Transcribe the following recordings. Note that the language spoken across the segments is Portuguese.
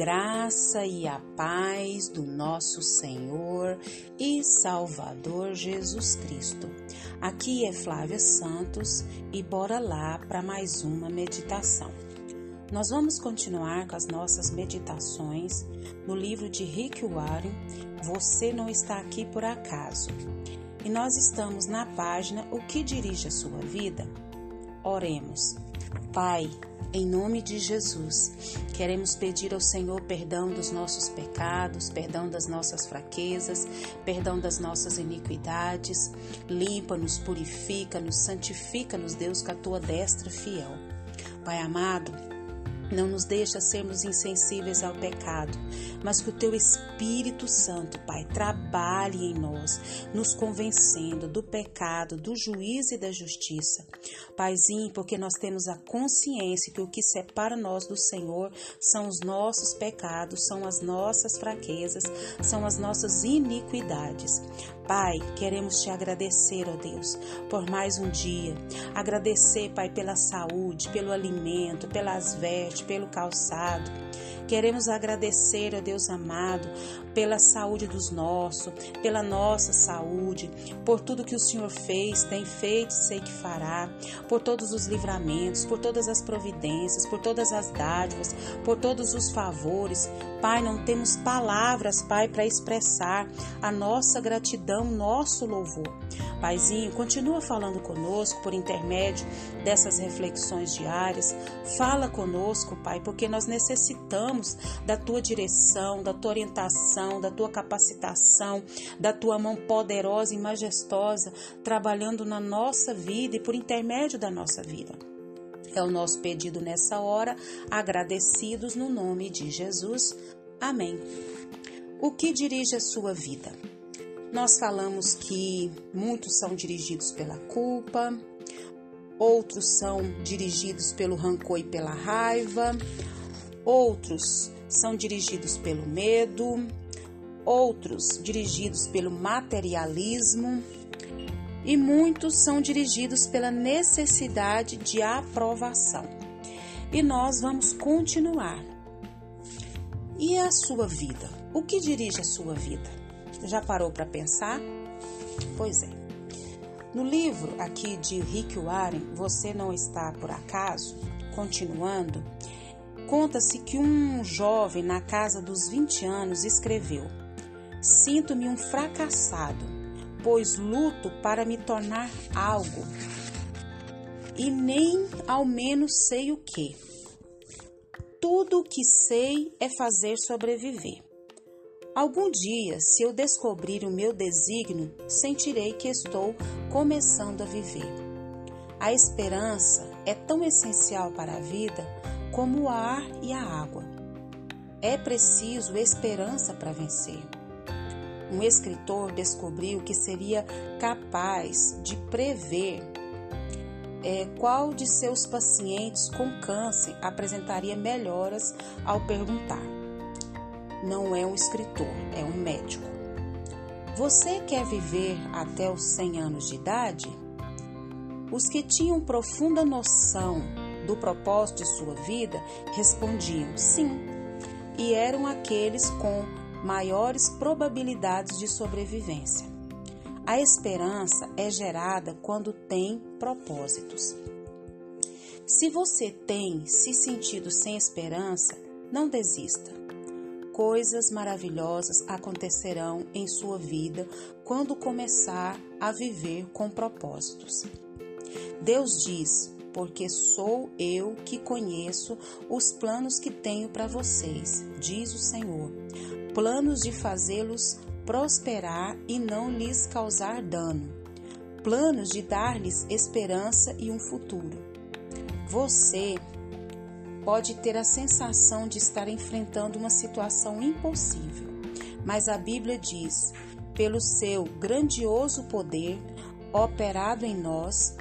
graça e a paz do nosso Senhor e Salvador Jesus Cristo. Aqui é Flávia Santos e bora lá para mais uma meditação. Nós vamos continuar com as nossas meditações no livro de Rick Warren, Você Não Está Aqui Por Acaso. E nós estamos na página O que dirige a sua vida? Oremos. Pai, em nome de Jesus, queremos pedir ao Senhor perdão dos nossos pecados, perdão das nossas fraquezas, perdão das nossas iniquidades. Limpa-nos, purifica-nos, santifica-nos, Deus, com a tua destra fiel. Pai amado, não nos deixa sermos insensíveis ao pecado, mas que o teu Espírito Santo, Pai, trabalhe em nós, nos convencendo do pecado, do juízo e da justiça. Paizinho, porque nós temos a consciência que o que separa nós do Senhor são os nossos pecados, são as nossas fraquezas, são as nossas iniquidades. Pai, queremos te agradecer, ó Deus, por mais um dia. Agradecer, Pai, pela saúde, pelo alimento, pelas vestes, pelo calçado. Queremos agradecer, ó Deus amado, pela saúde dos nossos, pela nossa saúde, por tudo que o Senhor fez, tem feito, sei que fará, por todos os livramentos, por todas as providências, por todas as dádivas, por todos os favores. Pai, não temos palavras, Pai, para expressar a nossa gratidão, nosso louvor. Paizinho, continua falando conosco por intermédio dessas reflexões diárias. Fala conosco, Pai, porque nós necessitamos da tua direção, da tua orientação, da tua capacitação, da tua mão poderosa e majestosa trabalhando na nossa vida e por intermédio da nossa vida. É o nosso pedido nessa hora, agradecidos no nome de Jesus. Amém. O que dirige a sua vida? Nós falamos que muitos são dirigidos pela culpa, outros são dirigidos pelo rancor e pela raiva, outros são dirigidos pelo medo, outros dirigidos pelo materialismo e muitos são dirigidos pela necessidade de aprovação. E nós vamos continuar. E a sua vida? O que dirige a sua vida? Já parou para pensar? Pois é. No livro aqui de Rick Warren, Você Não Está Por Acaso, continuando, conta-se que um jovem na casa dos 20 anos escreveu: Sinto-me um fracassado, pois luto para me tornar algo e nem ao menos sei o que. Tudo o que sei é fazer sobreviver. Algum dia, se eu descobrir o meu desígnio, sentirei que estou começando a viver. A esperança é tão essencial para a vida como o ar e a água. É preciso esperança para vencer. Um escritor descobriu que seria capaz de prever é, qual de seus pacientes com câncer apresentaria melhoras ao perguntar não é um escritor, é um médico. Você quer viver até os 100 anos de idade? Os que tinham profunda noção do propósito de sua vida respondiam sim, e eram aqueles com maiores probabilidades de sobrevivência. A esperança é gerada quando tem propósitos. Se você tem se sentido sem esperança, não desista coisas maravilhosas acontecerão em sua vida quando começar a viver com propósitos. Deus diz: Porque sou eu que conheço os planos que tenho para vocês, diz o Senhor. Planos de fazê-los prosperar e não lhes causar dano. Planos de dar-lhes esperança e um futuro. Você pode ter a sensação de estar enfrentando uma situação impossível, mas a Bíblia diz: pelo seu grandioso poder operado em nós,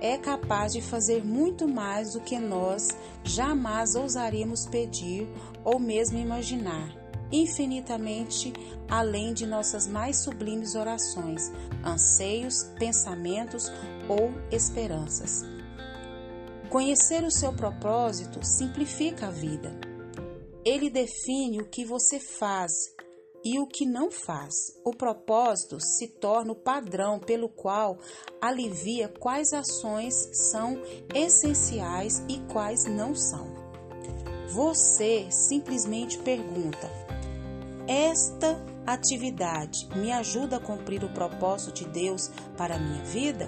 é capaz de fazer muito mais do que nós jamais ousaríamos pedir ou mesmo imaginar, infinitamente além de nossas mais sublimes orações, anseios, pensamentos ou esperanças. Conhecer o seu propósito simplifica a vida. ele define o que você faz e o que não faz. O propósito se torna o padrão pelo qual alivia quais ações são essenciais e quais não são. Você simplesmente pergunta: Esta atividade me ajuda a cumprir o propósito de Deus para a minha vida?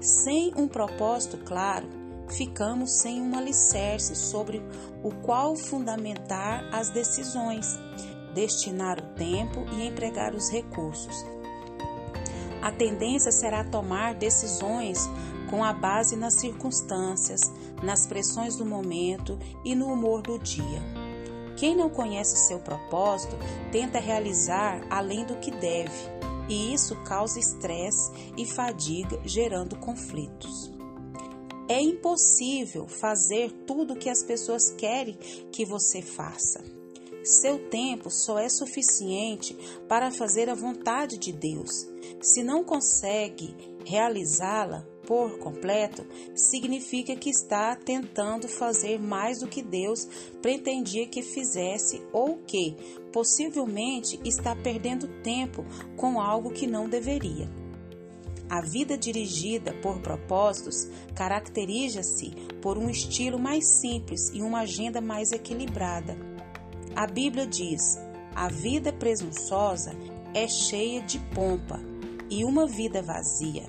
Sem um propósito claro, ficamos sem um alicerce sobre o qual fundamentar as decisões destinar o tempo e empregar os recursos. A tendência será tomar decisões com a base nas circunstâncias, nas pressões do momento e no humor do dia. Quem não conhece seu propósito tenta realizar além do que deve, e isso causa estresse e fadiga, gerando conflitos. É impossível fazer tudo o que as pessoas querem que você faça. Seu tempo só é suficiente para fazer a vontade de Deus. Se não consegue realizá-la por completo, significa que está tentando fazer mais do que Deus pretendia que fizesse ou que, possivelmente, está perdendo tempo com algo que não deveria. A vida dirigida por propósitos caracteriza-se por um estilo mais simples e uma agenda mais equilibrada. A Bíblia diz: a vida presunçosa é cheia de pompa e uma vida vazia,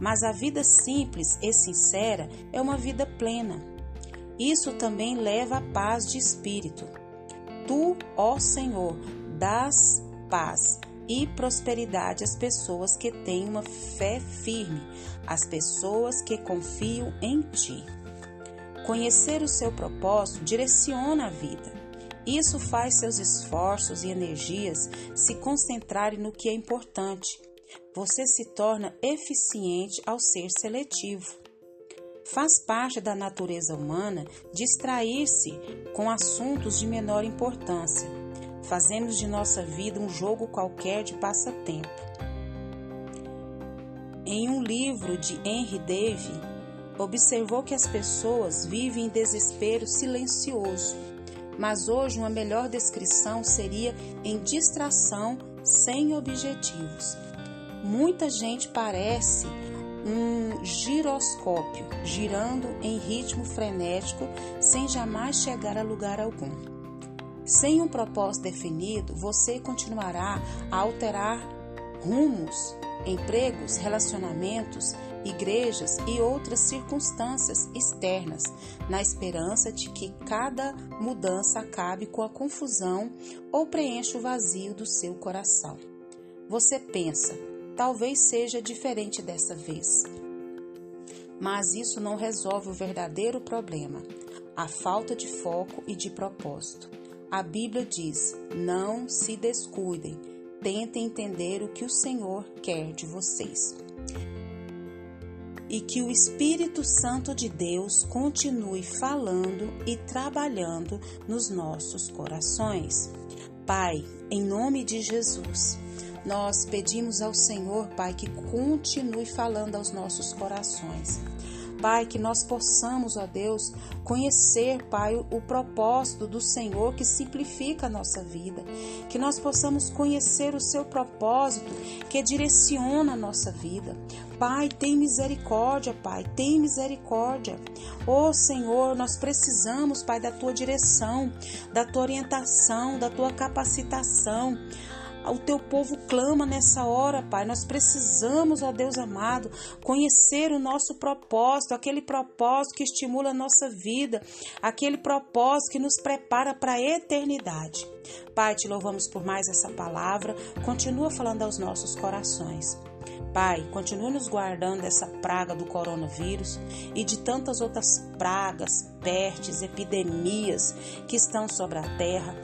mas a vida simples e sincera é uma vida plena. Isso também leva à paz de espírito. Tu, ó Senhor, dás paz e prosperidade às pessoas que têm uma fé firme, às pessoas que confiam em Ti. Conhecer o seu propósito direciona a vida. Isso faz seus esforços e energias se concentrarem no que é importante. Você se torna eficiente ao ser seletivo. Faz parte da natureza humana distrair-se com assuntos de menor importância. Fazemos de nossa vida um jogo qualquer de passatempo. Em um livro de Henry Davy, observou que as pessoas vivem em desespero silencioso mas hoje uma melhor descrição seria em distração sem objetivos. Muita gente parece um giroscópio girando em ritmo frenético sem jamais chegar a lugar algum. Sem um propósito definido, você continuará a alterar rumos, empregos, relacionamentos igrejas e outras circunstâncias externas, na esperança de que cada mudança acabe com a confusão ou preencha o vazio do seu coração. Você pensa, talvez seja diferente dessa vez. Mas isso não resolve o verdadeiro problema, a falta de foco e de propósito. A Bíblia diz: não se descuidem, tentem entender o que o Senhor quer de vocês e que o Espírito Santo de Deus continue falando e trabalhando nos nossos corações. Pai, em nome de Jesus, nós pedimos ao Senhor, Pai, que continue falando aos nossos corações. Pai, que nós possamos, ó Deus, conhecer, Pai, o propósito do Senhor que simplifica a nossa vida. Que nós possamos conhecer o seu propósito que direciona a nossa vida. Pai, tem misericórdia, Pai, tem misericórdia. Ó oh, Senhor, nós precisamos, Pai, da tua direção, da tua orientação, da tua capacitação. O teu povo clama nessa hora, Pai. Nós precisamos, ó Deus amado, conhecer o nosso propósito, aquele propósito que estimula a nossa vida, aquele propósito que nos prepara para a eternidade. Pai, te louvamos por mais essa palavra. Continua falando aos nossos corações. Pai, continue nos guardando dessa praga do coronavírus e de tantas outras pragas, pestes, epidemias que estão sobre a terra.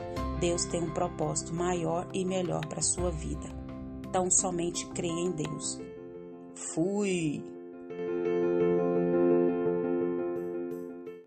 Deus tem um propósito maior e melhor para a sua vida. Então, somente creia em Deus. Fui!